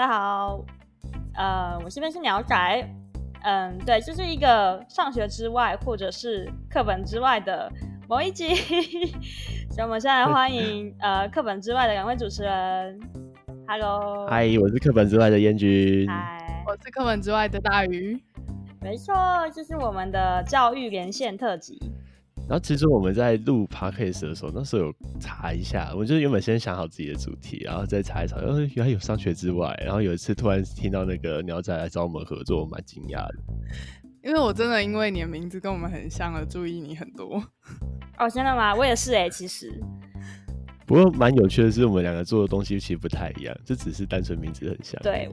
家好，呃，我这边是鸟仔，嗯，对，这、就是一个上学之外或者是课本之外的某一集，所以我们现在欢迎 呃课本之外的两位主持人，Hello，嗨，我是课本之外的彦君，嗨，我是课本之外的大鱼，没错，这、就是我们的教育连线特辑。然后其实我们在录 podcast 的时候，那时候有查一下，我就原本先想好自己的主题，然后再查一查，哦，原来有商学之外。然后有一次突然听到那个鸟仔来找我们合作，我蛮惊讶的。因为我真的因为你的名字跟我们很像而注意你很多。哦，真的吗？我也是哎、欸，其实。不过蛮有趣的是，我们两个做的东西其实不太一样，这只是单纯名字很像。对。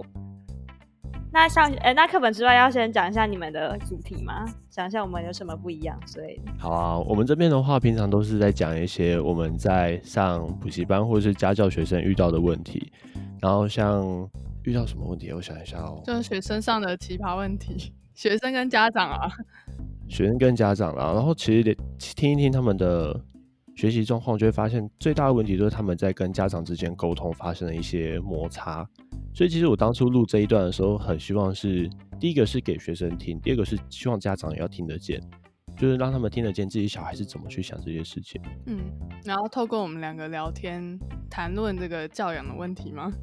那上诶、欸，那课本之外要先讲一下你们的主题吗？讲一下我们有什么不一样？所以好啊，我们这边的话，平常都是在讲一些我们在上补习班或者是家教学生遇到的问题。然后像遇到什么问题，我想一下哦，就是学生上的奇葩问题，学生跟家长啊，学生跟家长啊，然后其实得听一听他们的学习状况，就会发现最大的问题就是他们在跟家长之间沟通发生了一些摩擦。所以其实我当初录这一段的时候，很希望是第一个是给学生听，第二个是希望家长也要听得见，就是让他们听得见自己小孩是怎么去想这些事情。嗯，然后透过我们两个聊天谈论这个教养的问题吗？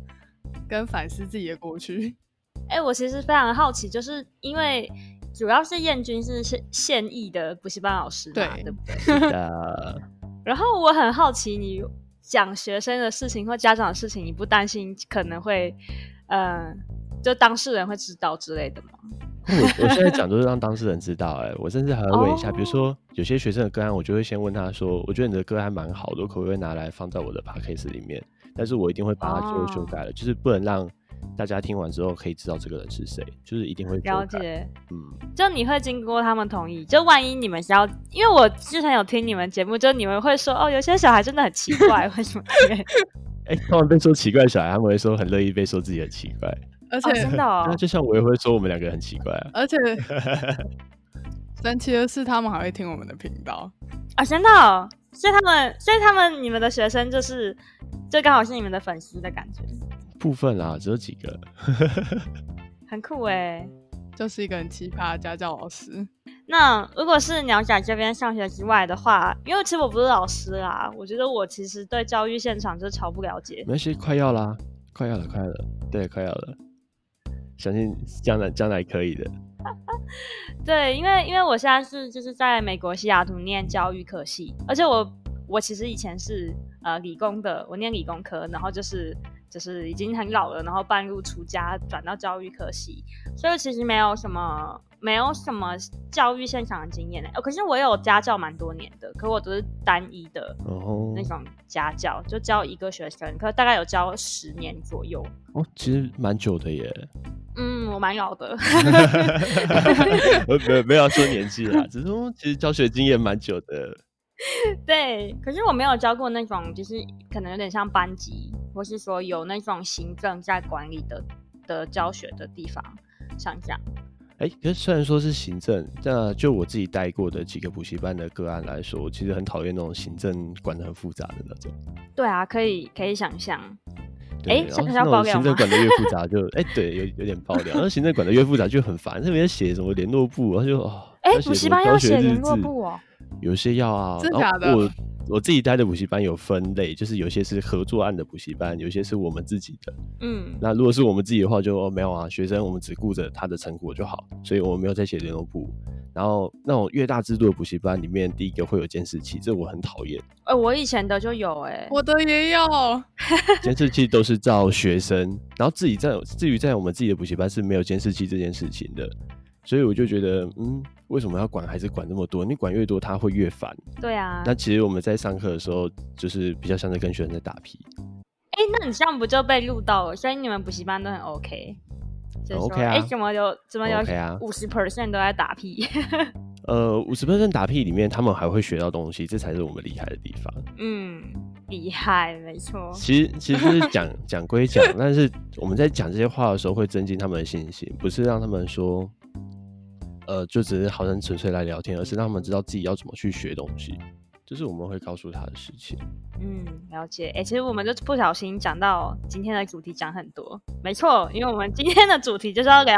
跟反思自己的过去。哎、欸，我其实非常好奇，就是因为主要是彦君是现现役的补习班老师，对对不对？是的。然后我很好奇你。讲学生的事情或家长的事情，你不担心可能会，呃，就当事人会知道之类的吗？我我现在讲都是让当事人知道、欸，哎，我甚至还会问一下，oh. 比如说有些学生的个案，我就会先问他说，我觉得你的歌还蛮好的，我可不可以拿来放在我的 podcast 里面？但是我一定会把它最后修改了，oh. 就是不能让。大家听完之后可以知道这个人是谁，就是一定会了解。嗯，就你会经过他们同意，就万一你们想要，因为我之前有听你们节目，就你们会说哦，有些小孩真的很奇怪，为什么？哎、欸，他们被说奇怪小孩，他们会说很乐意被说自己很奇怪，而且、哦、真的、哦，那就像我也会说我们两个很奇怪啊，而且 神奇的是，他们还会听我们的频道啊，真的、哦，所以他们，所以他们，你们的学生就是，就刚好是你们的粉丝的感觉。部分啦，只有几个，很酷哎、欸，就是一个很奇葩的家教老师。那如果是鸟仔这边上学之外的话，因为其实我不是老师啦，我觉得我其实对教育现场就超不了解。没事，快要啦，快要了，快要了，对，快要了，相信将来将来可以的。对，因为因为我现在是就是在美国西雅图念教育科系，而且我我其实以前是呃理工的，我念理工科，然后就是。就是已经很老了，然后半路出家转到教育科系，所以其实没有什么没有什么教育现场的经验呢。哦，可是我有家教蛮多年的，可我都是单一的那种家教，就教一个学生，可大概有教十年左右。哦，其实蛮久的耶。嗯，我蛮老的。没有没有说年纪啦，只是说其实教学经验蛮久的。对，可是我没有教过那种，就是可能有点像班级。或是说有那种行政在管理的的教学的地方，像这样。哎、欸，可是虽然说是行政，那就我自己带过的几个补习班的个案来说，我其实很讨厌那种行政管的很复杂的那种。对啊，可以可以想象。哎，想想爆料行政管的越复杂就，就哎，对，有有点爆料。那行政管的越复杂就很烦，特别写什么联络簿，然后就哦，哎，补习班要写联络簿哦，有些要啊，真的假的？我自己待的补习班有分类，就是有些是合作案的补习班，有些是我们自己的。嗯，那如果是我们自己的话就，就、哦、没有啊，学生我们只顾着他的成果就好，所以我们没有在写联络簿。然后那种越大制度的补习班里面，第一个会有监视器，这我很讨厌。哎、欸，我以前的就有、欸，哎，我的也有。监视器都是照学生，然后自己在至于在我们自己的补习班是没有监视器这件事情的。所以我就觉得，嗯，为什么要管孩子管这么多？你管越多，他会越烦。对啊。那其实我们在上课的时候，就是比较像是跟学生在打屁。哎、欸，那你这样不就被录到了？所以你们补习班都很 OK。就是、OK 啊。哎、欸，怎么有怎么有五十 percent 都在打屁？呃，五十 percent 打屁里面，他们还会学到东西，这才是我们厉害的地方。嗯，厉害，没错。其实其实是讲讲归讲，但是我们在讲这些话的时候，会增进他们的信心，不是让他们说。呃，就只是好像纯粹来聊天，而是让他们知道自己要怎么去学东西。这是我们会告诉他的事情。嗯，了解。哎、欸，其实我们就不小心讲到今天的主题，讲很多。没错，因为我们今天的主题就是要聊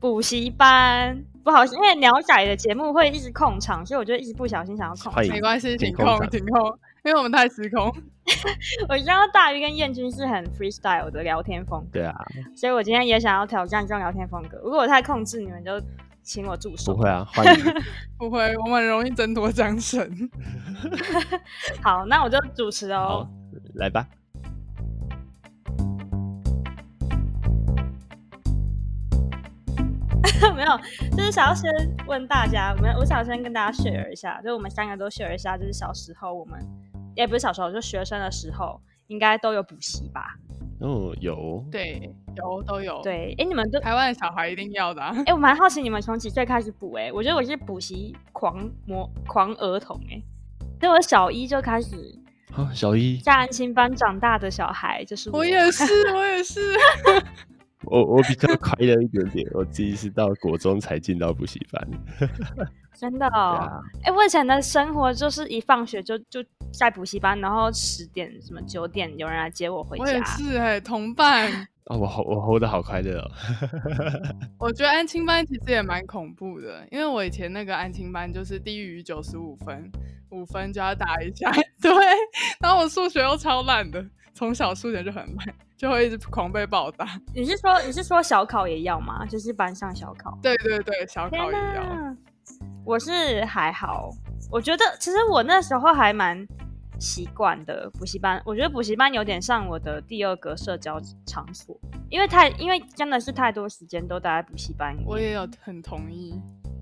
补习班。不好，因为鸟仔的节目会一直控场，所以我就一直不小心想要控。没关系，停控，停控，因为我们太失控。我知道大鱼跟燕君是很 freestyle 的聊天风格，对啊，所以我今天也想要挑战这种聊天风格。如果我太控制，你们就请我助手。不会啊，欢迎。不会，我们很容易争夺掌声。好，那我就主持哦。好，来吧。没有，就是想要先问大家，我们我想先跟大家 share 一下，就我们三个都 share 一下，就是小时候我们也不是小时候，就学生的时候，应该都有补习吧？哦，有，对，有都有。对，哎，你们都台湾的小孩一定要的。啊哎，我蛮好奇你们从几岁开始补？哎，我觉得我是补习狂魔狂儿童，哎，就我小一就开始。啊，小一在安心班长大的小孩，就是我，我也是，我也是。我我比较快乐一点点，我自己是到国中才进到补习班。真的哦，哎、啊欸，我以前的生活就是一放学就就在补习班，然后十点什么九点有人来接我回家。我也是哎、欸，同伴。啊，我好我活得好快乐哦。我觉得安亲班其实也蛮恐怖的，因为我以前那个安亲班就是低于九十五分，五分就要打一下。对，然后我数学又超烂的，从小数学就很烂。就会一直狂被暴打。你是说你是说小考也要吗？就是班上小考。对对对，小考也要。我是还好，我觉得其实我那时候还蛮习惯的补习班。我觉得补习班有点像我的第二个社交场所，因为太因为真的是太多时间都待在补习班。我也有很同意。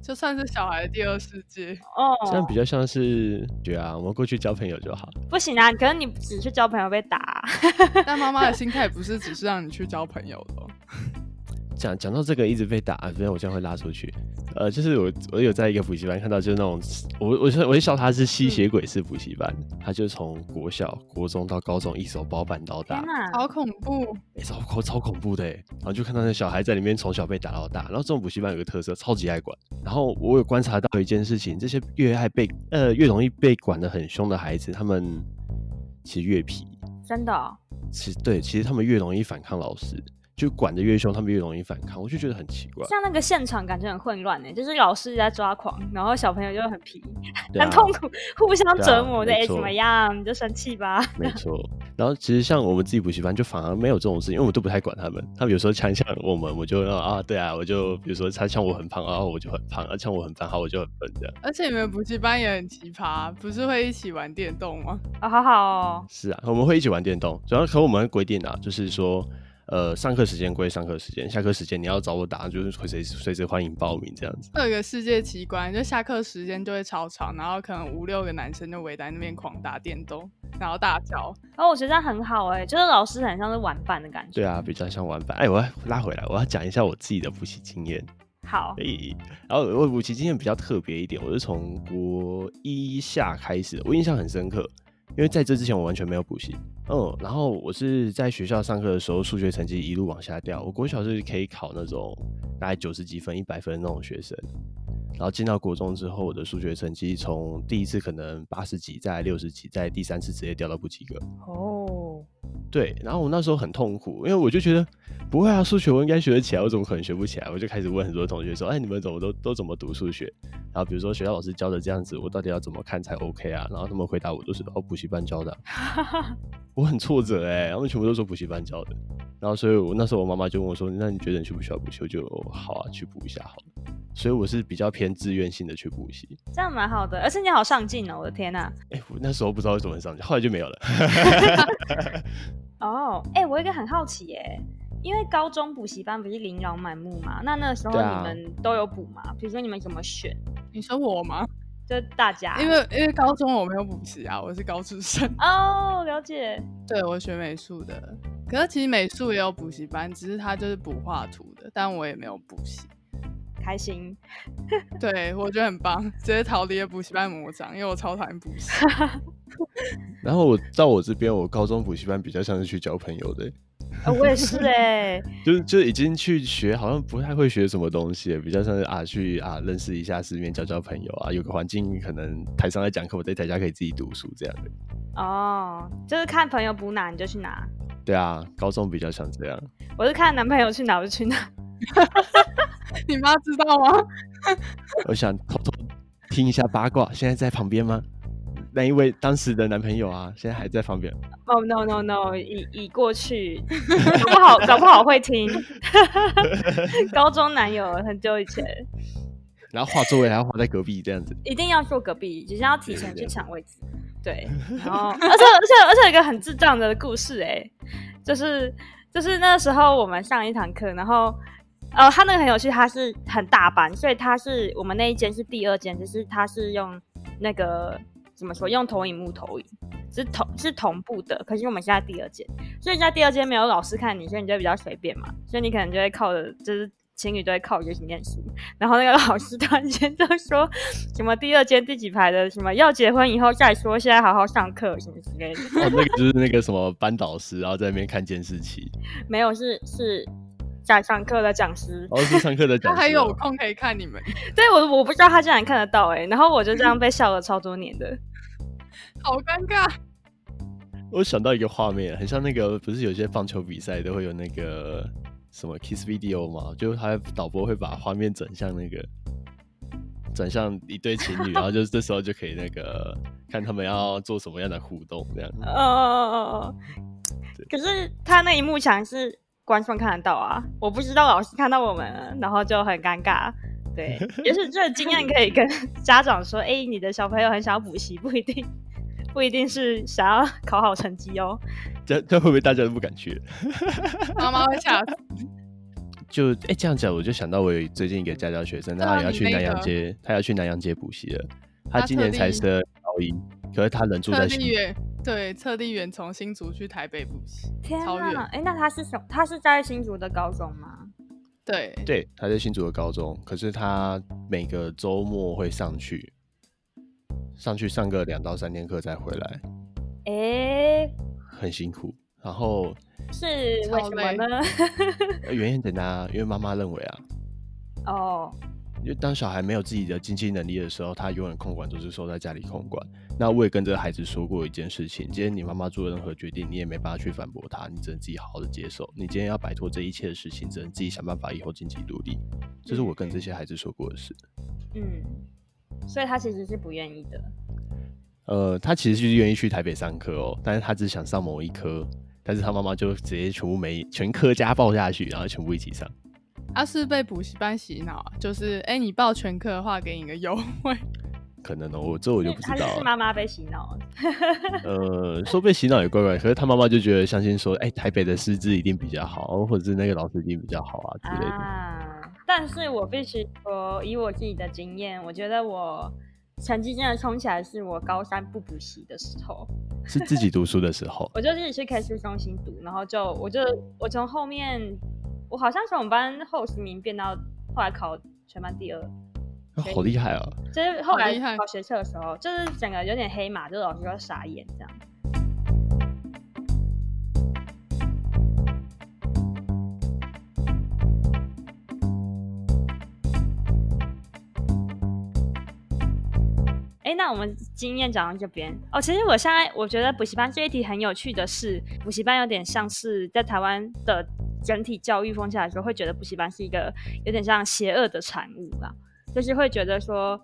就算是小孩的第二世界哦，这样比较像是对啊，我们过去交朋友就好。不行啊，可是你只去交朋友被打啊。但妈妈的心态不是只是让你去交朋友的。讲讲到这个一直被打，不然我这样会拉出去。呃，就是我我有在一个补习班看到，就是那种我我就我就笑他是吸血鬼式补习班，嗯、他就从国小、国中到高中一手包办到大，好恐怖，哎、欸，超超超恐怖的哎。然后就看到那小孩在里面从小被打到大，然后这种补习班有个特色，超级爱管。然后我有观察到一件事情，这些越爱被呃越容易被管的很凶的孩子，他们其实越皮，真的、哦。其实对，其实他们越容易反抗老师。就管得越凶，他们越容易反抗，我就觉得很奇怪。像那个现场感觉很混乱呢，就是老师在抓狂，然后小朋友就很皮，啊、很痛苦，互相折磨的。哎、啊，怎么样？你就生气吧。没错。然后其实像我们自己补习班，就反而没有这种事情，因为我们都不太管他们。他们有时候呛呛我们，我就啊，对啊，我就比如说他呛我很胖，然后我就很胖；他呛我很胖，好，我就很笨这样。而且你们补习班也很奇葩，不是会一起玩电动吗？啊，好好哦。是啊，我们会一起玩电动，主要可我们规定啊，就是说。呃，上课时间归上课时间，下课时间你要找我打，就是随时随时欢迎报名这样子。有个世界奇观，就下课时间就会超吵，然后可能五六个男生就围在那边狂打电动，然后大叫。哦，我觉得这样很好哎、欸，就是老师很像是玩伴的感觉。对啊，比较像玩伴。哎，我要拉回来，我要讲一下我自己的复习经验。好。诶，然后我补习经验比较特别一点，我是从国一下开始，我印象很深刻。因为在这之前我完全没有补习，嗯，然后我是在学校上课的时候，数学成绩一路往下掉。我国小是可以考那种大概九十几分、一百分那种学生，然后进到国中之后，我的数学成绩从第一次可能八十几，再六十几，再第三次直接掉到不及格。哦，对，然后我那时候很痛苦，因为我就觉得不会啊，数学我应该学得起来，我怎么可能学不起来？我就开始问很多同学说，哎，你们怎么都都怎么读数学？然后比如说学校老师教的这样子，我到底要怎么看才 OK 啊？然后他们回答我都是哦，补习班教的啊。我很挫折哎，他们全部都说补习班教的。然后所以我那时候我妈妈就问我说，那你觉得你需不需要补习？我就好啊，去补一下好了。所以我是比较偏自愿性的去补习，这样蛮好的，而且你好上进哦，我的天呐！哎，我那时候不知道为什么很上进，后来就没有了。哦，哎，我有一个很好奇耶。因为高中补习班不是琳琅满目嘛，那那个时候你们都有补吗？比如说你们怎么选？你说我吗？就大家，因为因为高中我没有补习啊，我是高中生。哦，了解。对，我学美术的，可是其实美术也有补习班，只是他就是补画图的，但我也没有补习。开心。对，我觉得很棒，直接逃离了补习班魔掌，因为我超讨厌补习。然后我到我这边，我高中补习班比较像是去交朋友的。哦，我也是哎，就是就已经去学，好像不太会学什么东西，比较像是啊去啊认识一下世面，交交朋友啊，有个环境可能台上在讲课，我在台下可以自己读书这样的。哦，就是看朋友补哪你就去哪。对啊，高中比较像这样。我是看男朋友去哪我就去哪。你妈知道吗？我想偷偷听一下八卦，现在在旁边吗？那一位当时的男朋友啊，现在还在旁边。哦、oh, no no no，已已过去，搞不好搞不好会听。高中男友很久以前。然后画座位还要画在隔壁这样子。一定要坐隔壁，就是要提前去抢位置。对，然后而且而且而且有一个很智障的故事哎、欸，就是就是那时候我们上一堂课，然后呃他那个很有趣，他是很大班，所以他是我们那一间是第二间，就是他是用那个。怎么说？用投影幕投影是同是同步的，可是我们现在第二间，所以在第二间没有老师看你，所以你就比较随便嘛，所以你可能就会靠着，就是情侣都会靠着一起念书。然后那个老师突然间就说什么第二间第几排的什么要结婚以后再说，现在好好上课什么之类的。哦，那个就是那个什么班导师，然后在那边看监视器。没有，是是在上课的讲师。哦，是上课的讲师。他还有空可以看你们。对，我我不知道他竟然看得到哎、欸，然后我就这样被笑了超多年的。好尴尬！我想到一个画面，很像那个，不是有些棒球比赛都会有那个什么 kiss video 吗？就他导播会把画面转向那个，转向一对情侣，然后就 这时候就可以那个看他们要做什么样的互动这样。哦哦哦哦哦。可是他那一幕墙是观众看得到啊，我不知道老师看到我们，然后就很尴尬。对，也是这个经验可以跟家长说，哎、欸，你的小朋友很想要补习，不一定。不一定是想要考好成绩哦，这这会不会大家都不敢去？妈妈会吓死。就哎、欸，这样讲我就想到我有最近一个家教学生，他也要去南洋街，他要去南洋街补习了。他今年才升高一，可是他人住在新竹。对，特地远从新竹去台北补习。天啊！哎、欸，那他是什？他是在新竹的高中吗？对对，他在新竹的高中，可是他每个周末会上去。上去上个两到三天课再回来，哎、欸，很辛苦。然后是为什么呢？原因很简单啊，因为妈妈认为啊，哦，因为当小孩没有自己的经济能力的时候，他永远控管都是收在家里控管。那我也跟这个孩子说过一件事情：今天你妈妈做任何决定，你也没办法去反驳她，你只能自己好好的接受。你今天要摆脱这一切的事情，只能自己想办法以后经济独立。这是我跟这些孩子说过的事。嗯。所以他其实是不愿意的。呃，他其实就是愿意去台北上课哦，但是他只想上某一科，但是他妈妈就直接全部没全科家报下去，然后全部一起上。他是被补习班洗脑啊，就是哎、欸，你报全科的话，给你个优惠。可能哦，我这我就不知道了。是妈妈被洗脑。呃，说被洗脑也怪怪，可是他妈妈就觉得相信说，哎、欸，台北的师资一定比较好，或者是那个老师一定比较好啊之类的。啊但是我必须说，以我自己的经验，我觉得我成绩真的冲起来是我高三不补习的时候，是自己读书的时候。我就自己去 K 书中心读，然后就我就我从后面，我好像从我们班后十名变到后来考全班第二，啊、好厉害啊！就是后来考学测的时候，就是整个有点黑马，就是老师要傻眼这样。哎，那我们经验讲到这边哦。其实我现在我觉得补习班这一题很有趣的是，补习班有点像是在台湾的整体教育风气来说，会觉得补习班是一个有点像邪恶的产物吧。就是会觉得说，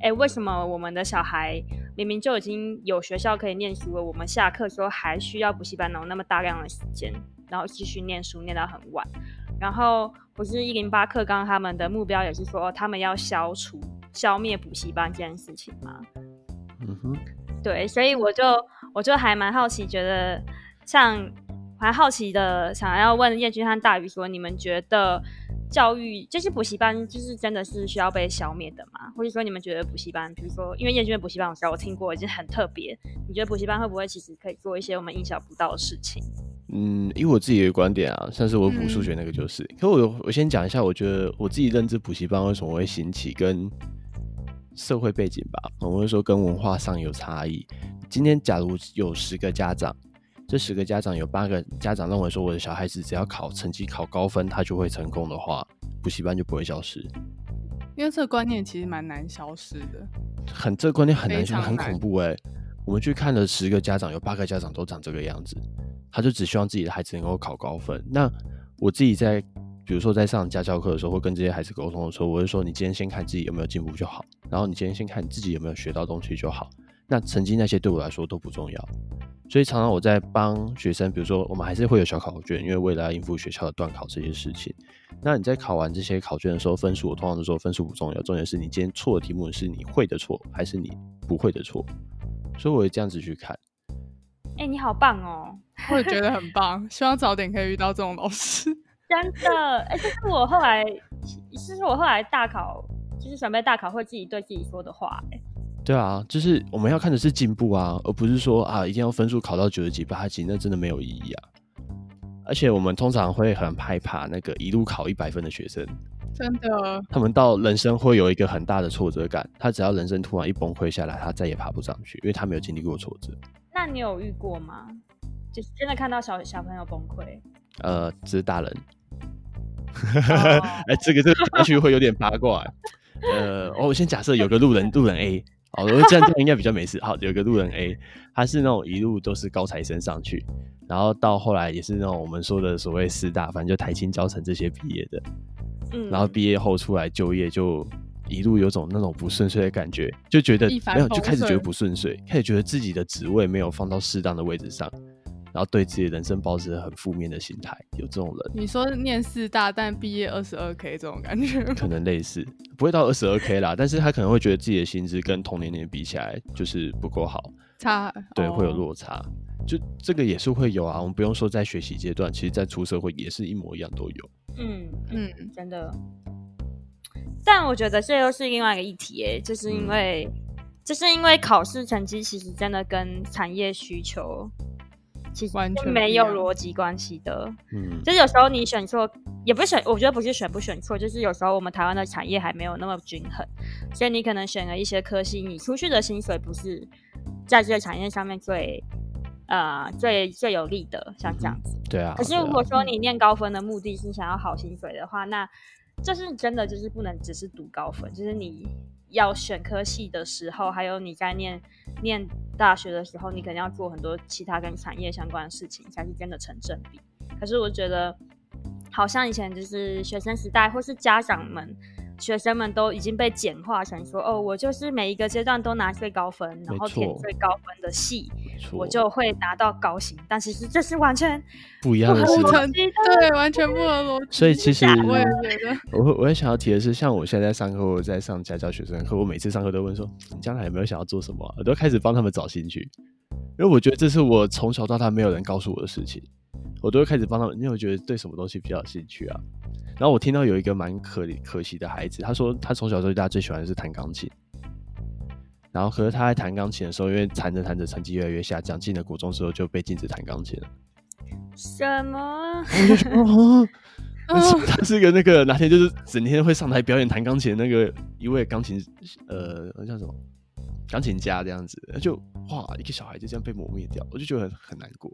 哎，为什么我们的小孩明明就已经有学校可以念书了，我们下课的时候还需要补习班，然后那么大量的时间，然后继续念书念到很晚。然后不是一零八课纲他们的目标也是说，他们要消除。消灭补习班这件事情吗？嗯哼，对，所以我就我就还蛮好奇，觉得像还好奇的，想要问燕君和大鱼说，你们觉得教育就是补习班，就是真的是需要被消灭的吗？或者说你们觉得补习班，比如说因为燕君的补习班，我知道我听过已经很特别，你觉得补习班会不会其实可以做一些我们意想不到的事情？嗯，以我自己的观点啊，像是我补数学那个就是，嗯、可我我先讲一下，我觉得我自己认知补习班为什么会兴起跟。社会背景吧，我们会说跟文化上有差异。今天假如有十个家长，这十个家长有八个家长认为说，我的小孩子只要考成绩考高分，他就会成功的话，补习班就不会消失。因为这个观念其实蛮难消失的，很这个观念很难，消失很恐怖哎、欸。我们去看了十个家长，有八个家长都长这个样子，他就只希望自己的孩子能够考高分。那我自己在，比如说在上家教课的时候，会跟这些孩子沟通的时候，我会说：你今天先看自己有没有进步就好，然后你今天先看你自己有没有学到东西就好。那成绩那些对我来说都不重要。所以常常我在帮学生，比如说我们还是会有小考卷，因为为了要应付学校的段考这些事情。那你在考完这些考卷的时候，分数我通常都说分数不重要，重点是你今天错的题目是你会的错，还是你不会的错。所以我会这样子去看。哎、欸，你好棒哦！我也觉得很棒，希望早点可以遇到这种老师。真的，哎、欸，这是我后来，这是我后来大考，就是准备大考会自己对自己说的话。哎。对啊，就是我们要看的是进步啊，而不是说啊一定要分数考到九十几、八十几，那真的没有意义啊。而且我们通常会很害怕那个一路考一百分的学生，真的，他们到人生会有一个很大的挫折感，他只要人生突然一崩溃下来，他再也爬不上去，因为他没有经历过挫折。那你有遇过吗？就是真的看到小小朋友崩溃？呃，只是大人。哎、oh. 欸，这个这个也许会有点八卦。呃，我先假设有个路人，路人 A。好，我这样这样应该比较没事。好，有个路人 A，他是那种一路都是高材生上去，然后到后来也是那种我们说的所谓师大，反正就台清交成这些毕业的，嗯，然后毕业后出来就业，就一路有种那种不顺遂的感觉，就觉得没有，就开始觉得不顺遂，开始觉得自己的职位没有放到适当的位置上。然后对自己的人生抱持很负面的心态，有这种人。你说念四大但毕业二十二 k 这种感觉，可能类似，不会到二十二 k 啦，但是他可能会觉得自己的薪资跟同年龄比起来就是不够好，差，对，哦、会有落差。就这个也是会有啊，我们不用说在学习阶段，其实在出社会也是一模一样都有。嗯嗯，真的。但我觉得这又是另外一个议题诶，就是因为，嗯、就是因为考试成绩其实真的跟产业需求。其实没有逻辑关系的，嗯，就是有时候你选错，也不是选，我觉得不是选不选错，就是有时候我们台湾的产业还没有那么均衡，所以你可能选了一些科系，你出去的薪水不是在这个产业上面最，呃，最最有利的，像这样子，对啊。可是如果说你念高分的目的是想要好薪水的话，那这是真的，就是不能只是读高分，就是你。要选科系的时候，还有你在念念大学的时候，你肯定要做很多其他跟产业相关的事情，才是真的成正比。可是我觉得，好像以前就是学生时代，或是家长们。学生们都已经被简化成说：“哦，我就是每一个阶段都拿最高分，然后填最高分的系，我就会拿到高薪。”但其实这是完全不一样的事情，对，完全不合逻辑。所以其实我也觉得，我我也想要提的是，像我现在在上课，我在上家教学生课，我每次上课都问说：“你将来有没有想要做什么啊？”我都开始帮他们找兴趣，因为我觉得这是我从小到大没有人告诉我的事情，我都会开始帮他们，因为我觉得对什么东西比较有兴趣啊。然后我听到有一个蛮可可惜的孩子，他说他从小到大最喜欢的是弹钢琴，然后可是他在弹钢琴的时候，因为弹着弹着成绩越来越下降，进了国中之后就被禁止弹钢琴了。什么？他是个那个哪天就是整天会上台表演弹钢琴的那个一位钢琴呃叫什么钢琴家这样子，就哇一个小孩就这样被磨灭掉，我就觉得很很难过。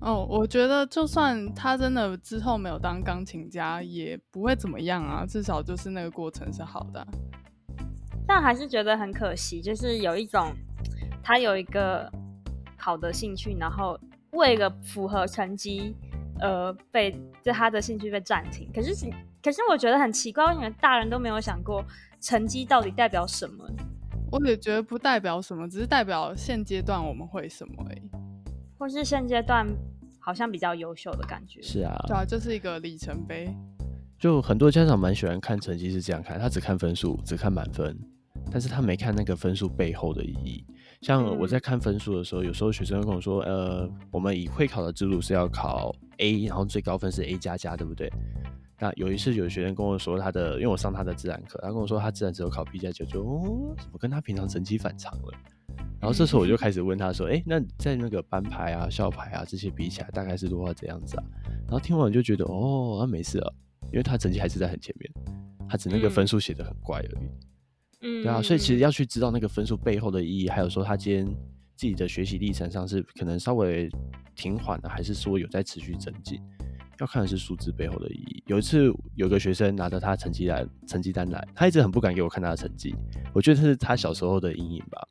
哦，我觉得就算他真的之后没有当钢琴家，也不会怎么样啊。至少就是那个过程是好的。但还是觉得很可惜，就是有一种他有一个好的兴趣，然后为了符合成绩，呃，被就他的兴趣被暂停。可是，可是我觉得很奇怪，为什么大人都没有想过成绩到底代表什么？我也觉得不代表什么，只是代表现阶段我们会什么而已。或是现阶段好像比较优秀的感觉，是啊，对啊，就是一个里程碑。就很多家长蛮喜欢看成绩是这样看，他只看分数，只看满分，但是他没看那个分数背后的意义。像我在看分数的时候，有时候学生会跟我说，呃，我们以会考的制度是要考 A，然后最高分是 A 加加，对不对？那有一次有学生跟我说他的，因为我上他的自然课，他跟我说他自然只有考 B 加九，就哦，怎么跟他平常成绩反常了？然后这时候我就开始问他说：“哎，那在那个班牌啊、校牌啊这些比起来，大概是如何这样子啊？”然后听完就觉得：“哦，那没事了，因为他成绩还是在很前面，他只那个分数写得很怪而已。”嗯，对啊，所以其实要去知道那个分数背后的意义，还有说他今天自己的学习历程上是可能稍微停缓了，还是说有在持续增进？要看的是数字背后的意义。有一次，有个学生拿着他成绩来成绩单来，他一直很不敢给我看他的成绩。我觉得这是他小时候的阴影吧，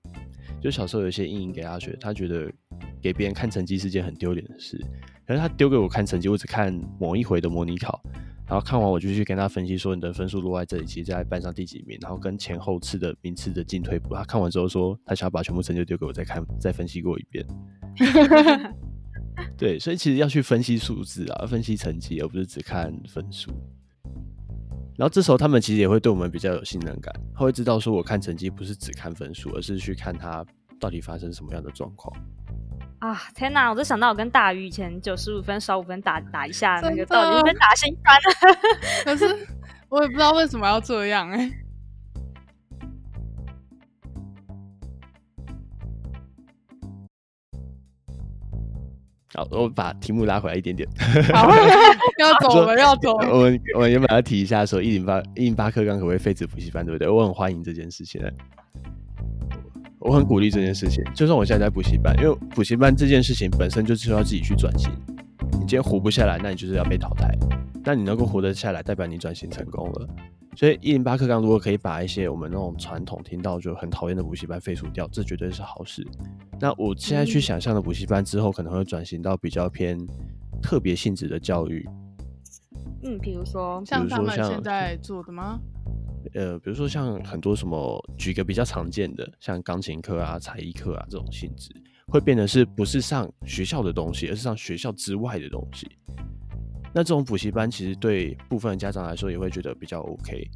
就小时候有一些阴影给他学，他觉得给别人看成绩是件很丢脸的事。可是他丢给我看成绩，我只看某一回的模拟考，然后看完我就去跟他分析说，你的分数落在这里，其实在班上第几名，然后跟前后次的名次的进退步。他看完之后说，他想要把全部成绩丢给我再看，再分析过一遍。对，所以其实要去分析数字啊，分析成绩，而不是只看分数。然后这时候他们其实也会对我们比较有信任感，他会知道说，我看成绩不是只看分数，而是去看他到底发生什么样的状况。啊天哪！我就想到我跟大鱼以前九十五分少五分打打一下，那个到底被打心酸了。可是我也不知道为什么要这样哎、欸。好，我把题目拉回来一点点。好，要走了，要走了。我们我们原本要提一下说，一零八一零八课纲可不可以废止补习班，对不对？我很欢迎这件事情。我很鼓励这件事情，就算我现在在补习班，因为补习班这件事情本身就是要自己去转型。你今天活不下来，那你就是要被淘汰。那你能够活得下来，代表你转型成功了。所以一零八课纲如果可以把一些我们那种传统听到就很讨厌的补习班废除掉，这绝对是好事。那我现在去想象的补习班之后可能会转型到比较偏特别性质的教育。嗯，比如说像他们现在做的吗？呃，比如说像很多什么，举个比较常见的，像钢琴课啊、才艺课啊这种性质，会变得是不是上学校的东西，而是上学校之外的东西。那这种补习班其实对部分家长来说也会觉得比较 OK。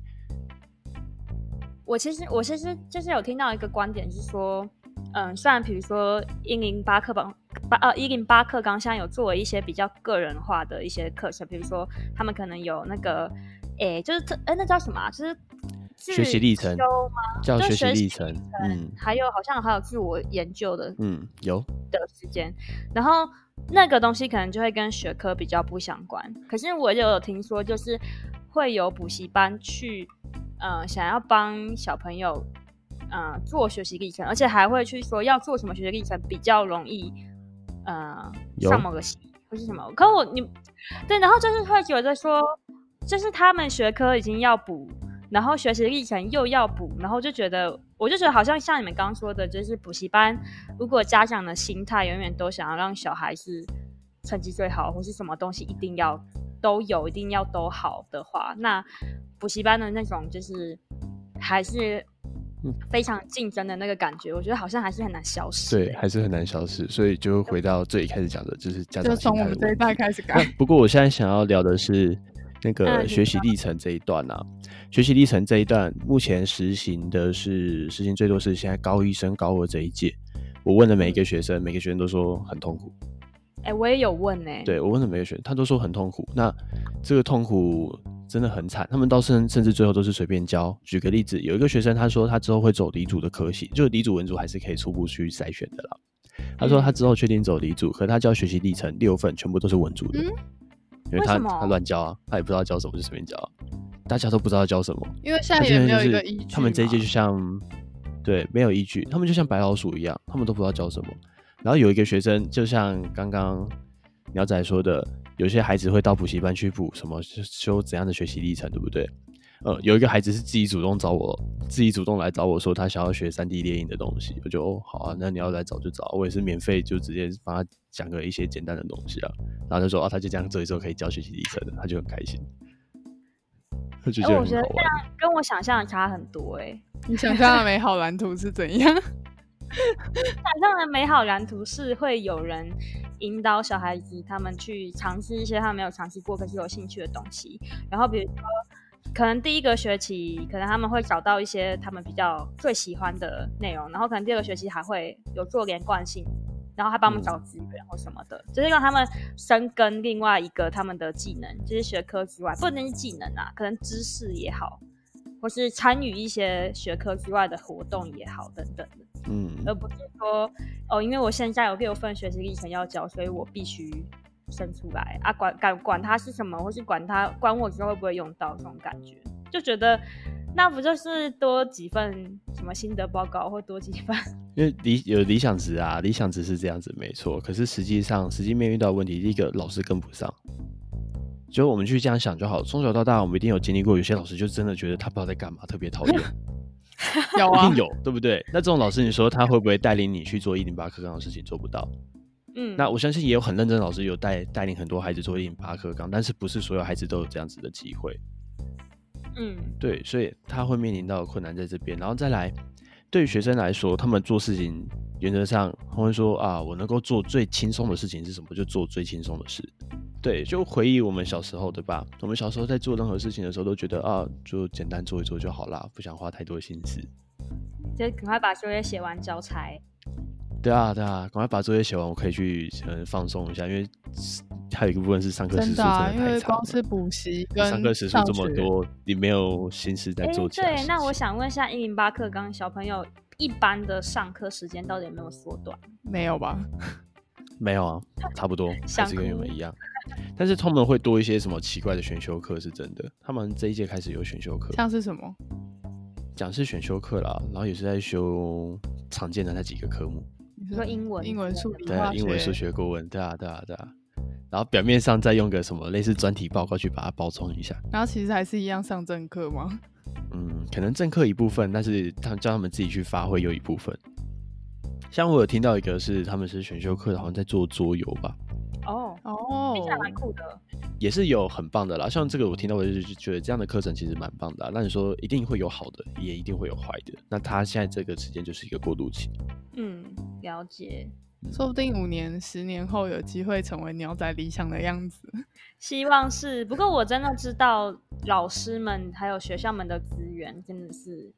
我其实我其实就是有听到一个观点是说，嗯，虽然比如说一零八课纲八呃一零八课纲现在有做了一些比较个人化的一些课程，比如说他们可能有那个。哎，就是这，哎，那叫什么啊？就是学习历程吗？叫学习历程，嗯，还有好像还有自我研究的，嗯，有的时间。然后那个东西可能就会跟学科比较不相关。可是我就有听说，就是会有补习班去，呃，想要帮小朋友，呃，做学习历程，而且还会去说要做什么学习历程比较容易，呃，上某个系或是什么。可我你对，然后就是会觉得说。就是他们学科已经要补，然后学习历程又要补，然后就觉得，我就觉得好像像你们刚刚说的，就是补习班，如果家长的心态永远都想要让小孩是成绩最好，或是什么东西一定要都有，一定要都好的话，那补习班的那种就是还是非常竞争的那个感觉，我觉得好像还是很难消失。对，还是很难消失，所以就回到最一开始讲的，就是家长就从我们这一代开始改。不过我现在想要聊的是。那个学习历程这一段啊，学习历程这一段目前实行的是实行最多是现在高一升高二这一届。我问了每一个学生，每个学生都说很痛苦。哎、欸，我也有问呢、欸。对，我问了每个学生，他都说很痛苦。那这个痛苦真的很惨，他们到甚甚至最后都是随便教。举个例子，有一个学生他说他之后会走理组的科系，就是理组文组还是可以初步去筛选的啦。他说他之后确定走理组，可他教学习历程六份全部都是文组的。嗯因为他为他乱教啊，他也不知道教什么就随便教，啊，大家都不知道教什么。因为现在也没有一个依据。他们这一届就像，对，没有依据，他们就像白老鼠一样，他们都不知道教什么。然后有一个学生，就像刚刚鸟仔说的，有些孩子会到补习班去补什么修怎样的学习历程，对不对？呃，有一个孩子是自己主动找我，自己主动来找我说他想要学三 D 列印的东西，我就哦好啊，那你要来找就找，我也是免费就直接帮他讲个一些简单的东西啊，然后就说啊，他就这样做一做可以教学习历程的，他就很开心。我觉得这样跟我想象的差很多哎、欸，你想象的美好蓝图是怎样？想象的美好蓝图是会有人引导小孩子他们去尝试一些他们没有尝试过可是有兴趣的东西，然后比如说。可能第一个学期，可能他们会找到一些他们比较最喜欢的内容，然后可能第二个学期还会有做连贯性，然后还帮我们找资源或什么的，嗯、就是让他们深耕另外一个他们的技能，就是学科之外，不能是技能啊，可能知识也好，或是参与一些学科之外的活动也好，等等的，嗯，而不是说哦，因为我现在有六份学习历程要教，所以我必须。生出来。啊，管管管它是什么，或是管它管我之后会不会用到这种感觉，就觉得那不就是多几份什么心得报告或多几份？因为理有理想值啊，理想值是这样子没错。可是实际上，实际面遇到问题，第一个老师跟不上。就我们去这样想就好，从小到大，我们一定有经历过，有些老师就真的觉得他不知道在干嘛，特别讨厌。有啊，一定有，对不对？那这种老师，你说他会不会带领你去做一零八课纲的事情？做不到。嗯，那我相信也有很认真的老师有带带领很多孩子做一零八课纲，但是不是所有孩子都有这样子的机会。嗯，对，所以他会面临到困难在这边，然后再来，对于学生来说，他们做事情原则上他会说啊，我能够做最轻松的事情是什么？就做最轻松的事。对，就回忆我们小时候，对吧？我们小时候在做任何事情的时候，都觉得啊，就简单做一做就好啦，不想花太多心思。就赶快把作业写完交差。对啊，对啊，赶快把作业写完，我可以去可能放松一下，因为还有一个部分是上课时数真的太长了，因为光是补习跟上课时数这么多，你没有心思在做。对，那我想问一下，一零八课纲小朋友一般的上课时间到底有没有缩短？没有吧？没有啊，差不多 还是跟原本一样。但是他们会多一些什么奇怪的选修课，是真的。他们这一届开始有选修课，像是什么？讲是选修课啦，然后也是在修常见的那几个科目。你说英文、英文、数理、对啊，英文、数学、国文，对啊，对啊，对啊。然后表面上再用个什么类似专题报告去把它包装一下。然后其实还是一样上正课吗？嗯，可能正课一部分，但是他们叫他们自己去发挥又一部分。像我有听到一个是他们是选修课，好像在做桌游吧。哦哦，听起来蛮酷的。也是有很棒的啦，像这个我听到我就觉得这样的课程其实蛮棒的。那你说一定会有好的，也一定会有坏的。那他现在这个时间就是一个过渡期。嗯，了解。说不定五年、十年后有机会成为鸟仔理想的样子。希望是。不过我真的知道老师们还有学校们的资源真的是。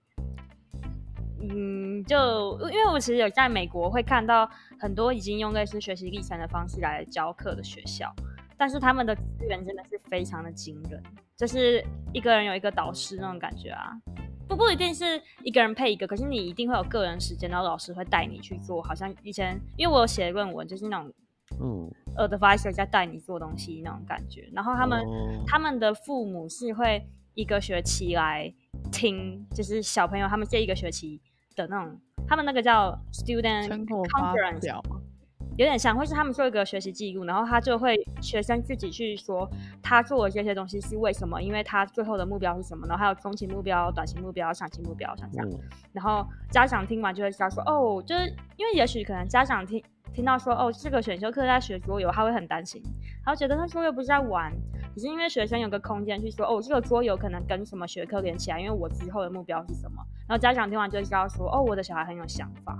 嗯，就因为我其实有在美国会看到很多已经用类似学习历程的方式来教课的学校，但是他们的资源真的是非常的惊人，就是一个人有一个导师那种感觉啊，不不一定是一个人配一个，可是你一定会有个人时间，然后老师会带你去做，好像以前因为我有写论文，就是那种嗯，advisor 在带你做东西那种感觉，然后他们、哦、他们的父母是会一个学期来听，就是小朋友他们这一个学期。的那种，他们那个叫 student conference，有点像，或是他们做一个学习记录，然后他就会学生自己去说他做的这些东西是为什么，因为他最后的目标是什么，然后还有中期目标、短期目标、长期目标，像这样。嗯、然后家长听完就会知道说，哦，就是因为也许可能家长听。听到说哦，这个选修课在学桌游，他会很担心，他会觉得他桌游不是在玩，只是因为学生有个空间去说哦，这个桌游可能跟什么学科连起来，因为我之后的目标是什么。然后家长听完就知道说哦，我的小孩很有想法。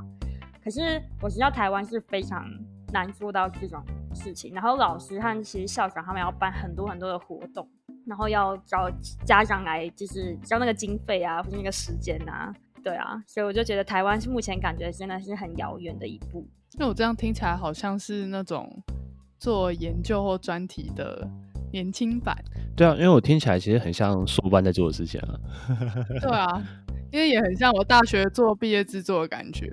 可是我知道台湾是非常难做到这种事情，然后老师和其实校长他们要办很多很多的活动，然后要找家长来就是交那个经费啊，或者那个时间啊，对啊，所以我就觉得台湾是目前感觉真的是很遥远的一步。那我这样听起来好像是那种做研究或专题的年轻版。对啊，因为我听起来其实很像硕班在做的事情啊。对啊，因为也很像我大学做毕业制作的感觉。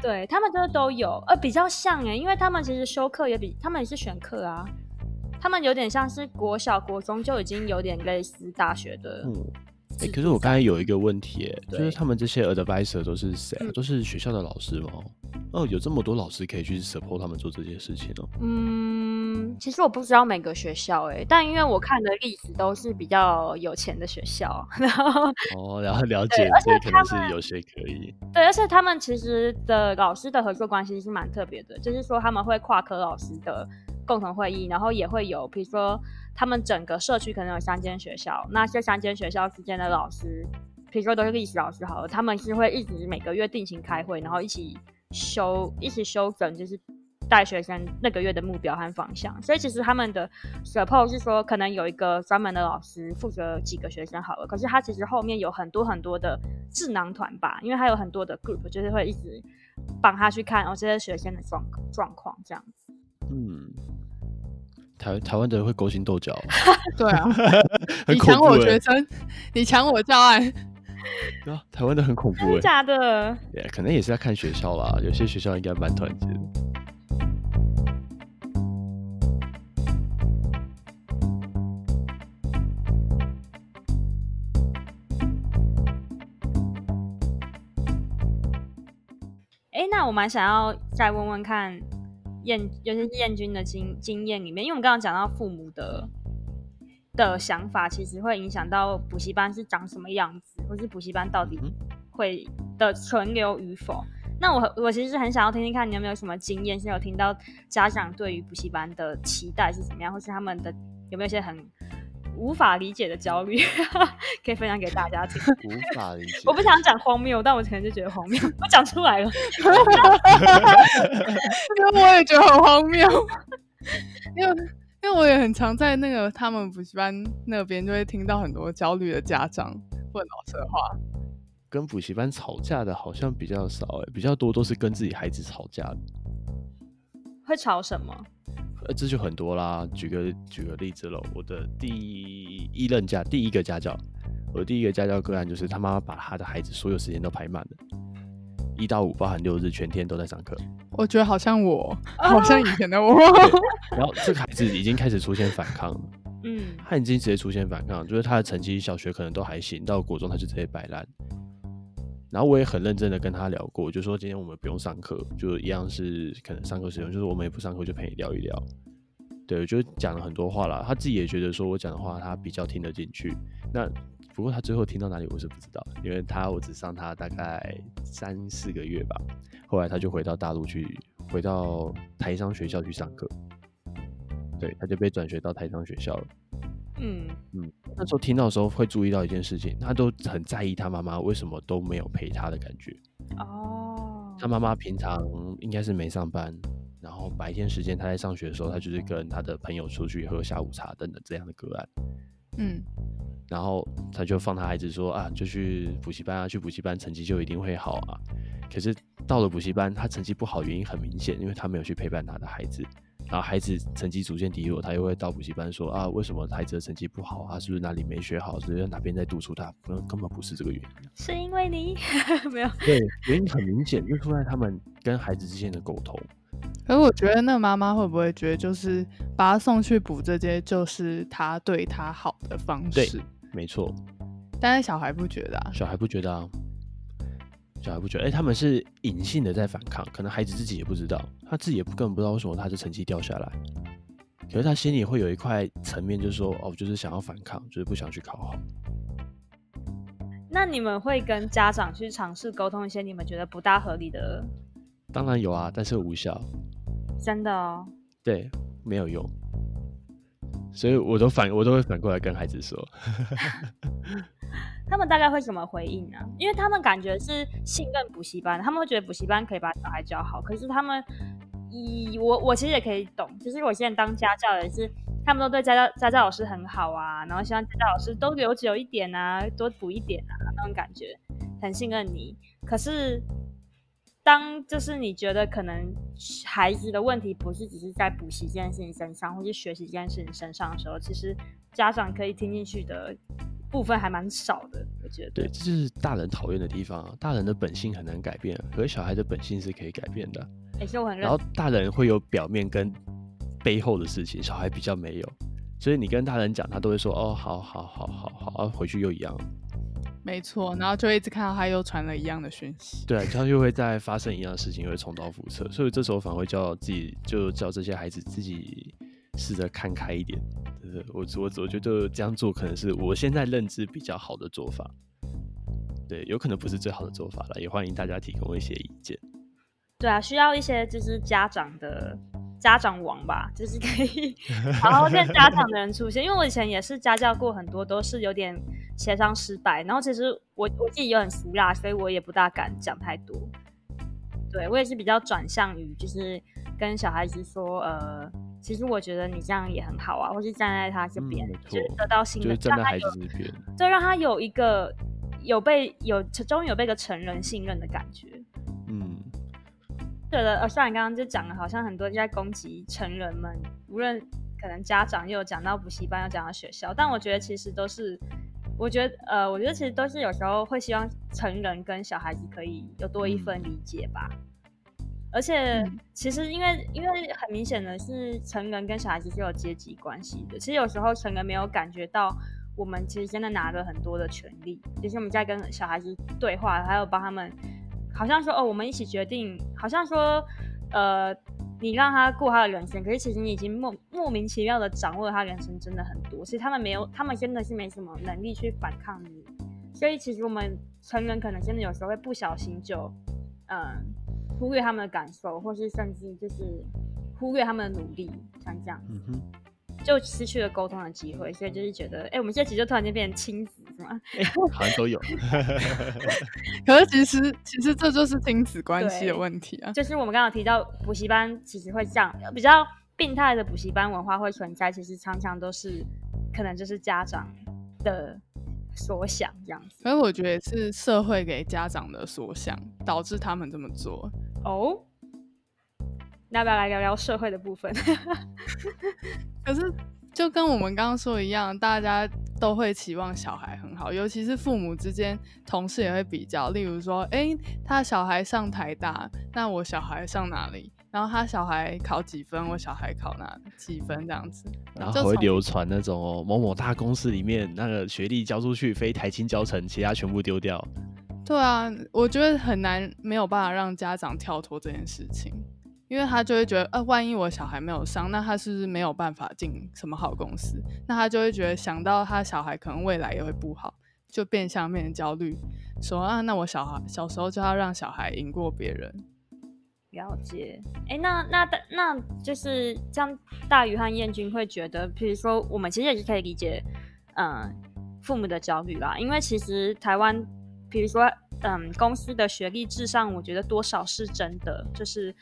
对，他们就是都有，呃，比较像哎，因为他们其实修课也比他们也是选课啊，他们有点像是国小、国中就已经有点类似大学的。嗯哎、欸，可是我刚才有一个问题，哎，就是他们这些 advisor 都是谁、啊？都是学校的老师吗？哦，有这么多老师可以去 support 他们做这些事情哦。嗯，其实我不知道每个学校，哎，但因为我看的例子都是比较有钱的学校，然后哦，然后了解，所以可能是有些可以。对，而且他们其实的老师的合作关系是蛮特别的，就是说他们会跨科老师的共同会议，然后也会有，比如说。他们整个社区可能有三间学校，那这三间学校之间的老师，比如说都是历史老师好了，他们是会一直每个月定期开会，然后一起修，一起修整，就是带学生那个月的目标和方向。所以其实他们的 support 是说，可能有一个专门的老师负责几个学生好了，可是他其实后面有很多很多的智囊团吧，因为他有很多的 group，就是会一直帮他去看哦这些学生的状状况这样子。嗯。台台湾的人会勾心斗角，对啊，你抢我学生，你抢我教案，对啊，台湾的很恐怖，真的假的？Yeah, 可能也是要看学校啦，有些学校应该蛮团结的。那我蛮想要再问问看燕，尤其是燕君的经经验里面，因为我们刚刚讲到父母的的想法，其实会影响到补习班是长什么样子，或是补习班到底会的存留与否。那我我其实是很想要听听看你有没有什么经验，是有听到家长对于补习班的期待是怎么样，或是他们的有没有一些很无法理解的焦虑，可以分享给大家听。无法理解，我不想讲荒谬，但我可能就觉得荒谬，我讲出来了。因为我也觉得很荒谬，因为因为我也很常在那个他们补习班那边，就会听到很多焦虑的家长问老师的话。跟补习班吵架的好像比较少哎、欸，比较多都是跟自己孩子吵架的。会吵什么？呃，这就很多啦。举个举个例子喽，我的第一任家第一个家教，我的第一个家教个案就是他妈妈把他的孩子所有时间都排满了，一到五包含六日全天都在上课。我觉得好像我，好像以前的我。然后这个孩子已经开始出现反抗了，嗯，他已经直接出现反抗，就是他的成绩小学可能都还行，到国中他就直接摆烂。然后我也很认真的跟他聊过，就说今天我们不用上课，就一样是可能上课时间，就是我们也不上课，就陪你聊一聊。对，就讲了很多话啦，他自己也觉得说我讲的话他比较听得进去。那不过他最后听到哪里我是不知道，因为他我只上他大概三四个月吧，后来他就回到大陆去，回到台商学校去上课。对，他就被转学到台商学校了。嗯嗯，那时候听到的时候会注意到一件事情，他都很在意他妈妈为什么都没有陪他的感觉。哦，他妈妈平常应该是没上班，然后白天时间他在上学的时候，他就是跟他的朋友出去喝下午茶等等这样的个案。嗯，然后他就放他孩子说啊，就去补习班啊，去补习班成绩就一定会好啊。可是到了补习班，他成绩不好原因很明显，因为他没有去陪伴他的孩子。然后孩子成绩逐渐低落，他又会到补习班说啊，为什么孩子的成绩不好啊？是不是哪里没学好？是不是哪边在督促他？根根本不是这个原因，是因为你 没有。对，原因很明显，就出在他们跟孩子之间的沟通。可是我觉得那妈妈会不会觉得，就是把他送去补这些，就是他对他好的方式？对，没错。但是小孩不觉得啊，小孩不觉得啊。小孩不觉得，哎、欸，他们是隐性的在反抗，可能孩子自己也不知道，他自己也不根本不知道为什么他的成绩掉下来，可是他心里会有一块层面，就是说，哦，就是想要反抗，就是不想去考好。那你们会跟家长去尝试沟通一些你们觉得不大合理的？当然有啊，但是无效。真的哦？对，没有用，所以我都反，我都会反过来跟孩子说。他们大概会怎么回应呢？因为他们感觉是信任补习班，他们会觉得补习班可以把小孩教好。可是他们以我我其实也可以懂，就是我现在当家教也是，他们都对家教家教老师很好啊，然后希望家教老师都留久一点啊，多补一点啊，那种感觉很信任你。可是当就是你觉得可能孩子的问题不是只是在补习这件事情身上，或是学习这件事情身上的时候，其实家长可以听进去的。部分还蛮少的，我觉得。对，这就是大人讨厌的地方。大人的本性很难改变，可是小孩的本性是可以改变的。也是我很认。然后大人会有表面跟背后的事情，小孩比较没有，所以你跟大人讲，他都会说：“哦，好好好好好。”回去又一样。没错，然后就一直看到他又传了一样的讯息。对，他又会再发生一样的事情，又会重蹈覆辙。所以这时候反而会叫自己，就叫这些孩子自己试着看开一点。就是我我我觉得这样做可能是我现在认知比较好的做法，对，有可能不是最好的做法了，也欢迎大家提供一些意见。对啊，需要一些就是家长的家长王吧，就是可以 好好变家长的人出现。因为我以前也是家教过很多，都是有点协商失败，然后其实我我自己也很俗辣，所以我也不大敢讲太多。对，我也是比较转向于就是跟小孩子说，呃。其实我觉得你这样也很好啊，或是站在他这边，嗯、就是得到信任，让他有，就让他有一个有被有终于有被个成人信任的感觉。嗯，对的。呃，虽然刚刚就讲了，好像很多在攻击成人们，无论可能家长又有讲到补习班，又讲到学校，但我觉得其实都是，我觉得呃，我觉得其实都是有时候会希望成人跟小孩子可以有多一份理解吧。嗯而且，其实因为因为很明显的是，成人跟小孩子是有阶级关系的。其实有时候成人没有感觉到，我们其实真的拿了很多的权利，其实我们在跟小孩子对话，还有帮他们好好像说哦，我们一起决定，好像说呃，你让他过他的人生，可是其实你已经莫莫名其妙的掌握了他人生真的很多，其实他们没有，他们真的是没什么能力去反抗你，所以其实我们成人可能真的有时候会不小心就嗯、呃、忽略他们的感受，或是甚至就是忽略他们的努力，像这样。嗯。就失去了沟通的机会，所以就是觉得，哎、我们这集就突然间变成亲子，是吗？好像都有。可是其实，其实这就是亲子关系的问题啊。就是我们刚刚提到补习班，其实会这样比较病态的补习班文化会存在，其实常常都是可能就是家长的所想这样子。可是我觉得是社会给家长的所想，导致他们这么做。哦。那要不要来聊聊社会的部分？可是就跟我们刚刚说一样，大家都会期望小孩很好，尤其是父母之间，同事也会比较。例如说，哎、欸，他小孩上台大，那我小孩上哪里？然后他小孩考几分，我小孩考哪几分？这样子，然后会流传那种哦，某某大公司里面那个学历交出去，非台清交成，其他全部丢掉。对啊，我觉得很难，没有办法让家长跳脱这件事情。因为他就会觉得，呃，万一我小孩没有上，那他是不是没有办法进什么好公司？那他就会觉得，想到他小孩可能未来也会不好，就变相变成焦虑，说啊，那我小孩小时候就要让小孩赢过别人。了解，哎，那那那就是像大鱼和燕君会觉得，比如说我们其实也是可以理解，嗯，父母的焦虑啦，因为其实台湾，比如说，嗯，公司的学历至上，我觉得多少是真的，就是。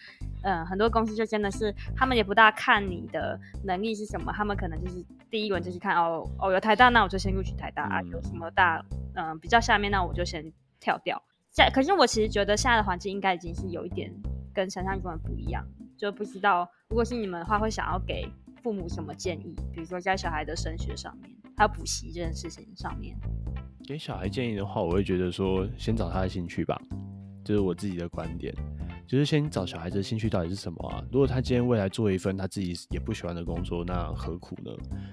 嗯，很多公司就真的是，他们也不大看你的能力是什么，他们可能就是第一轮就是看哦哦有台大，那我就先录取台大啊，有什么大嗯比较下面，那我就先跳掉。现可是我其实觉得现在的环境应该已经是有一点跟想象中的不一样，就不知道如果是你们的话，会想要给父母什么建议？比如说在小孩的升学上面，还有补习这件事情上面。给小孩建议的话，我会觉得说先找他的兴趣吧，这、就是我自己的观点。就是先找小孩子的兴趣到底是什么啊？如果他今天未来做一份他自己也不喜欢的工作，那何苦呢？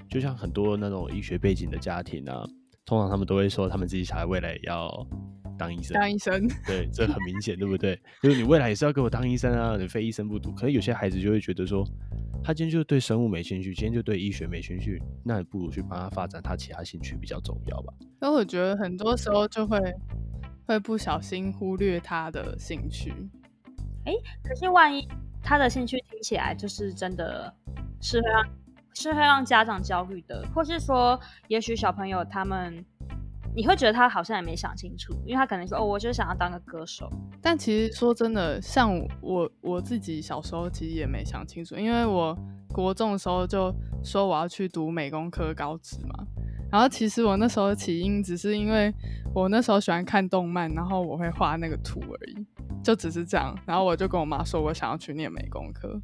就像很多那种医学背景的家庭啊，通常他们都会说他们自己小孩未来要当医生。当医生，对，这很明显，对不对？就是你未来也是要给我当医生啊，你非医生不读。可是有些孩子就会觉得说，他今天就对生物没兴趣，今天就对医学没兴趣，那你不如去帮他发展他其他兴趣比较重要吧？那我觉得很多时候就会会不小心忽略他的兴趣。哎，可是万一他的兴趣听起来就是真的是会让是会让家长焦虑的，或是说，也许小朋友他们你会觉得他好像也没想清楚，因为他可能说哦，我就想要当个歌手。但其实说真的，像我我自己小时候其实也没想清楚，因为我国中的时候就说我要去读美工科高职嘛，然后其实我那时候起因只是因为我那时候喜欢看动漫，然后我会画那个图而已。就只是这样，然后我就跟我妈说，我想要去念美工科。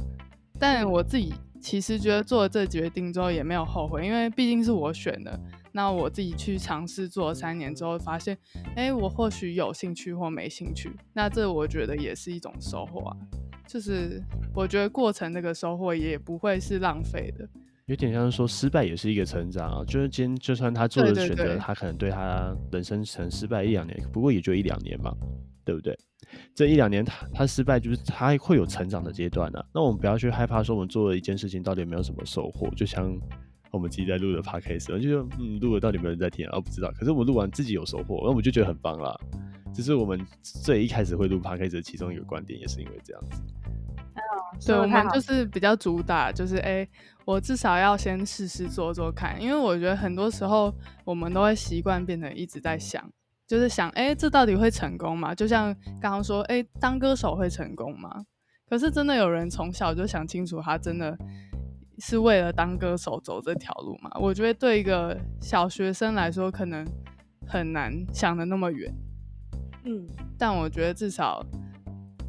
但我自己其实觉得做了这决定之后也没有后悔，因为毕竟是我选的。那我自己去尝试做三年之后，发现，哎，我或许有兴趣或没兴趣。那这我觉得也是一种收获啊。就是我觉得过程那个收获也不会是浪费的。有点像是说失败也是一个成长啊。就是今天就算他做了选择，对对对，他可能对他人生成失败一两年，不过也就一两年嘛，对不对？这一两年他他失败，就是他会有成长的阶段啊。那我们不要去害怕说我们做了一件事情到底有没有什么收获。就像我们自己在录的 podcast，就说嗯，录了到底有没有人在听啊？不知道。可是我们录完自己有收获，那我们就觉得很棒啦。这是我们最一开始会录 podcast 的其中一个观点，也是因为这样子。哦，对，我们就是比较主打，就是哎、欸，我至少要先试试做做看，因为我觉得很多时候我们都会习惯变成一直在想。就是想，哎、欸，这到底会成功吗？就像刚刚说，哎、欸，当歌手会成功吗？可是真的有人从小就想清楚，他真的是为了当歌手走这条路吗？我觉得对一个小学生来说，可能很难想的那么远。嗯，但我觉得至少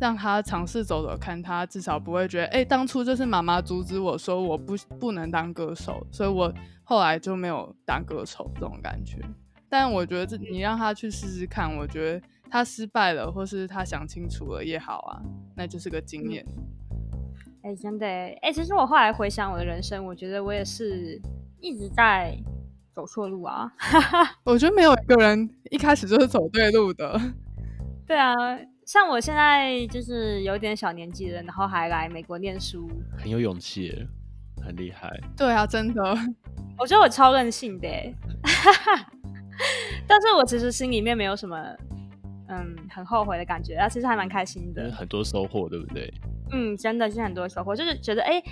让他尝试走走看，他至少不会觉得，哎、欸，当初就是妈妈阻止我说我不不能当歌手，所以我后来就没有当歌手这种感觉。但我觉得这你让他去试试看，我觉得他失败了，或是他想清楚了也好啊，那就是个经验。哎、欸，真的哎、欸，其实我后来回想我的人生，我觉得我也是一直在走错路啊。我觉得没有一个人一开始就是走对路的。对啊，像我现在就是有点小年纪了，然后还来美国念书，很有勇气，很厉害。对啊，真的，我觉得我超任性的，但是我其实心里面没有什么嗯很后悔的感觉，啊，其实还蛮开心的，很多收获，对不对？嗯，真的是很多收获，就是觉得哎。欸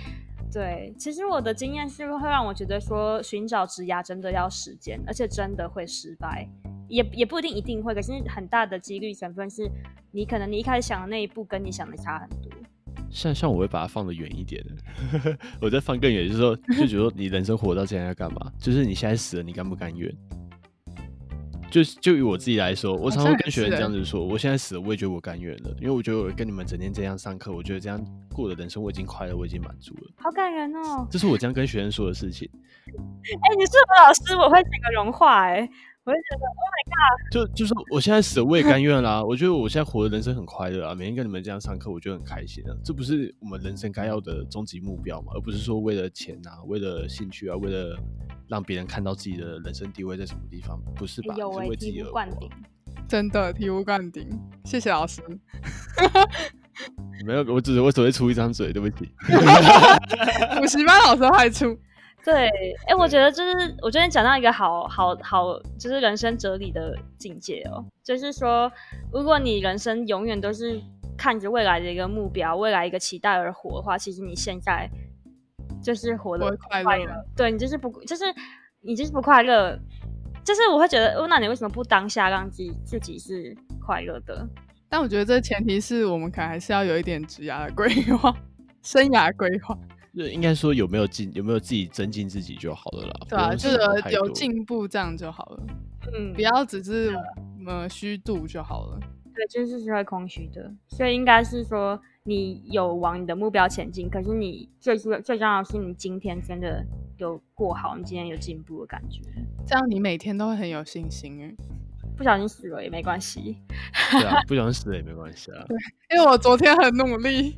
对，其实我的经验是会让我觉得说，寻找职涯真的要时间，而且真的会失败，也也不一定一定会，可是很大的几率成分是，你可能你一开始想的那一步跟你想的差很多。像像我会把它放得远一点的，我再放更远，就是说，就觉得说你人生活到现在要干嘛？就是你现在死了，你甘不甘愿？就就以我自己来说，我常常会跟学员这样子说：我现在死了，我也觉得我甘愿了，因为我觉得我跟你们整天这样上课，我觉得这样过的人生我已经快乐，我已经满足了。好感人哦！这是我这样跟学生说的事情。哎、欸，你是我老师，我会整个融化哎、欸，我就觉得 Oh my God！就就是我现在死了，我也甘愿啦。我觉得我现在活的人生很快乐啊，每天跟你们这样上课，我觉得很开心啊。这不是我们人生该要的终极目标嘛？而不是说为了钱啊，为了兴趣啊，为了。让别人看到自己的人生地位在什么地方，不是吧？有、欸、为自己而活。真的醍醐灌顶，谢谢老师。没有，我只是我只会出一张嘴，对不起。补习班老师还出。对，哎、欸，我觉得就是我昨天讲到一个好好好，就是人生哲理的境界哦，就是说，如果你人生永远都是看着未来的一个目标、未来一个期待而活的话，其实你现在。就是活得快乐，对你就是不，就是你就是不快乐，就是我会觉得，哦，那你为什么不当下让自己自己是快乐的？但我觉得这前提是我们可能还是要有一点职涯的规划，生涯规划。就应该说有没有进，有没有自己增进自己就好了啦。对啊，就是有进步这样就好了。嗯，不要只是呃虚度就好了。对，就是是会空虚的，所以应该是说。你有往你的目标前进，可是你最最最重要的是，你今天真的有过好，你今天有进步的感觉，这样你每天都会很有信心诶。不小心死了也没关系，对啊，不小心死了也没关系啊。对，因为我昨天很努力，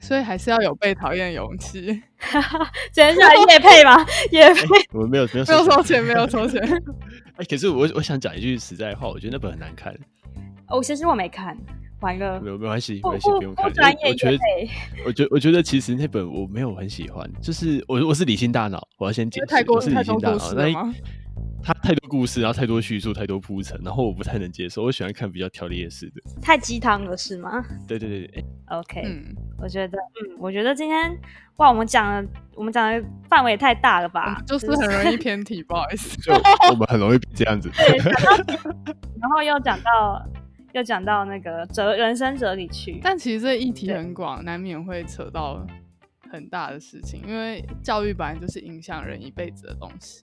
所以还是要有被讨厌的勇气。今天是来业配吗？业配？我们没有没有没有收钱，没有收钱。哎，可是我我想讲一句实在话，我觉得那本很难看。哦，其实我没看。完了，没有没关系，没关系，不用看。我觉得，我觉得，我觉得其实那本我没有很喜欢，就是我我是理性大脑，我要先解释，我是理性大脑，那他太多故事，然后太多叙述，太多铺陈，然后我不太能接受，我喜欢看比较条列式的。太鸡汤了是吗？对对对对，OK，嗯，我觉得，嗯，我觉得今天哇，我们讲的我们讲的范围也太大了吧，就是很容易偏题，不好意思，就我们很容易这样子，然后又讲到。又讲到那个哲人生哲理去，但其实这议题很广，难免会扯到很大的事情，因为教育本来就是影响人一辈子的东西。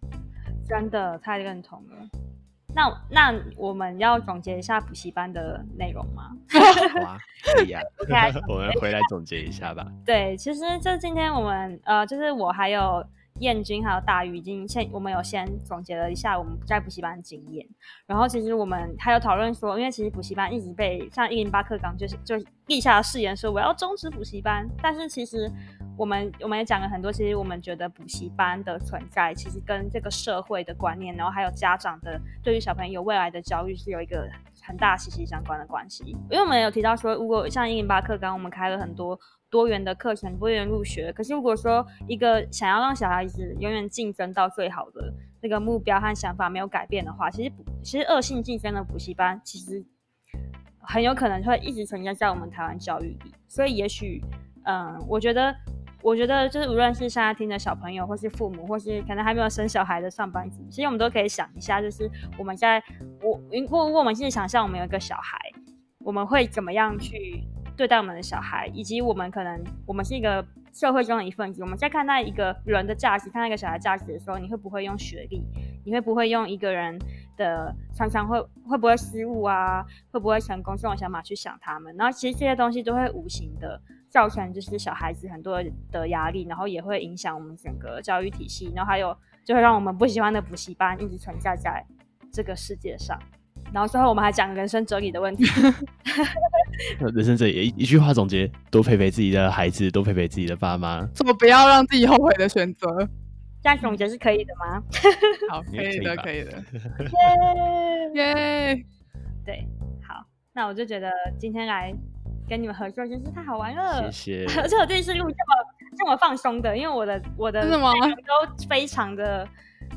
真的太认同了。那那我们要总结一下补习班的内容吗？好啊，可以啊。我们回来总结一下吧。对，其实就今天我们呃，就是我还有。燕君还有大鱼已经先，我们有先总结了一下我们在补习班的经验，然后其实我们还有讨论说，因为其实补习班一直被像一零八课纲就是就立下誓言说我要终止补习班，但是其实我们我们也讲了很多，其实我们觉得补习班的存在其实跟这个社会的观念，然后还有家长的对于小朋友未来的教育是有一个很大息息相关的关系，因为我们有提到说，如果像一零八课纲，我们开了很多。多元的课程，多元入学。可是如果说一个想要让小孩子永远竞争到最好的那个目标和想法没有改变的话，其实其实恶性竞争的补习班其实很有可能会一直存在在我们台湾教育里。所以也许，嗯，我觉得，我觉得就是无论是现在听的小朋友，或是父母，或是可能还没有生小孩的上班族，其实我们都可以想一下，就是我们在我如果如果我们现在想象我们有一个小孩，我们会怎么样去？对待我们的小孩，以及我们可能我们是一个社会中的一份子，我们在看待一个人的价值，看待一个小孩价值的时候，你会不会用学历？你会不会用一个人的常常会会不会失误啊？会不会成功这种想法去想他们？然后其实这些东西都会无形的造成就是小孩子很多的压力，然后也会影响我们整个教育体系，然后还有就会让我们不喜欢的补习班一直存在在这个世界上。然后最后我们还讲人生哲理的问题。人生哲理一一句话总结：多陪陪自己的孩子，多陪陪自己的爸妈，怎么不要让自己后悔的选择？这样总结是可以的吗？好，可以的，可以的。耶耶，对，好，那我就觉得今天来跟你们合作真是太好玩了，谢谢。而且我第一次录这么这么放松的，因为我的我的内容都非常的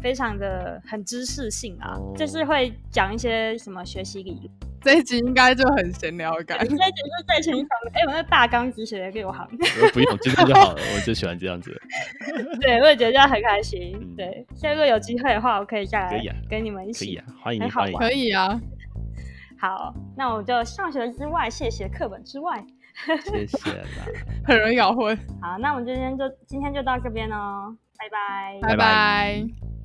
非常的很知识性啊，哦、就是会讲一些什么学习理论。这一集应该就很闲聊感。这一集是最轻松的。哎、欸，我那大纲只写的给我好。不用，这样就好了。我就喜欢这样子。对，我也觉得这样很开心。嗯、对，下次如果有机会的话，我可以再来跟你们一起。可以啊，欢迎欢迎。可以啊。好，那我就上学之外，谢谢课本之外。谢谢啦。很容易搞混。好，那我们今天就今天就到这边哦，拜拜，拜拜。